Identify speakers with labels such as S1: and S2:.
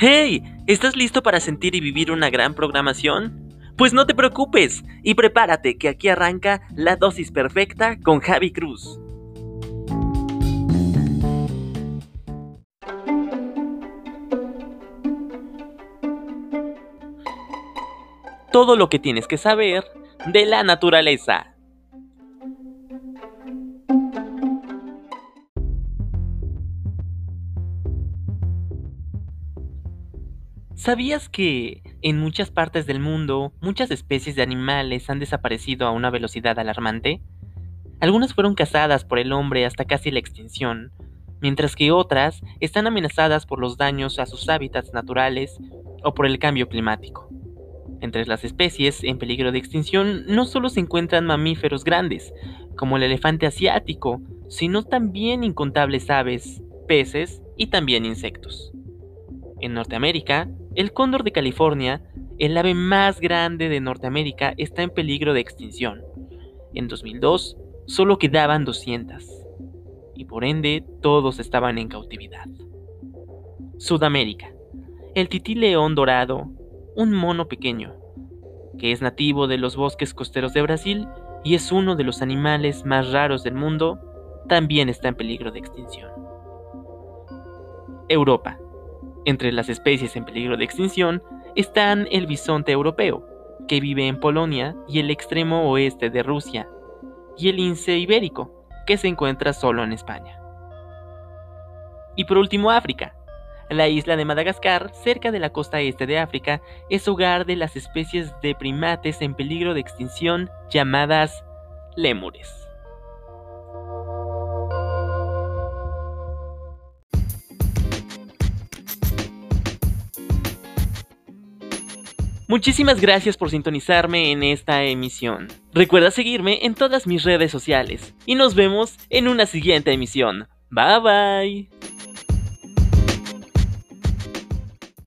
S1: ¡Hey! ¿Estás listo para sentir y vivir una gran programación? Pues no te preocupes y prepárate que aquí arranca la dosis perfecta con Javi Cruz. Todo lo que tienes que saber de la naturaleza. ¿Sabías que en muchas partes del mundo muchas especies de animales han desaparecido a una velocidad alarmante? Algunas fueron cazadas por el hombre hasta casi la extinción, mientras que otras están amenazadas por los daños a sus hábitats naturales o por el cambio climático. Entre las especies en peligro de extinción no solo se encuentran mamíferos grandes, como el elefante asiático, sino también incontables aves, peces y también insectos. En Norteamérica, el cóndor de California, el ave más grande de Norteamérica, está en peligro de extinción. En 2002, solo quedaban 200, y por ende todos estaban en cautividad. Sudamérica. El tití león dorado, un mono pequeño, que es nativo de los bosques costeros de Brasil y es uno de los animales más raros del mundo, también está en peligro de extinción. Europa. Entre las especies en peligro de extinción están el bisonte europeo, que vive en Polonia y el extremo oeste de Rusia, y el lince ibérico, que se encuentra solo en España. Y por último África. La isla de Madagascar, cerca de la costa este de África, es hogar de las especies de primates en peligro de extinción llamadas lémures. Muchísimas gracias por sintonizarme en esta emisión. Recuerda seguirme en todas mis redes sociales y nos vemos en una siguiente emisión. Bye bye.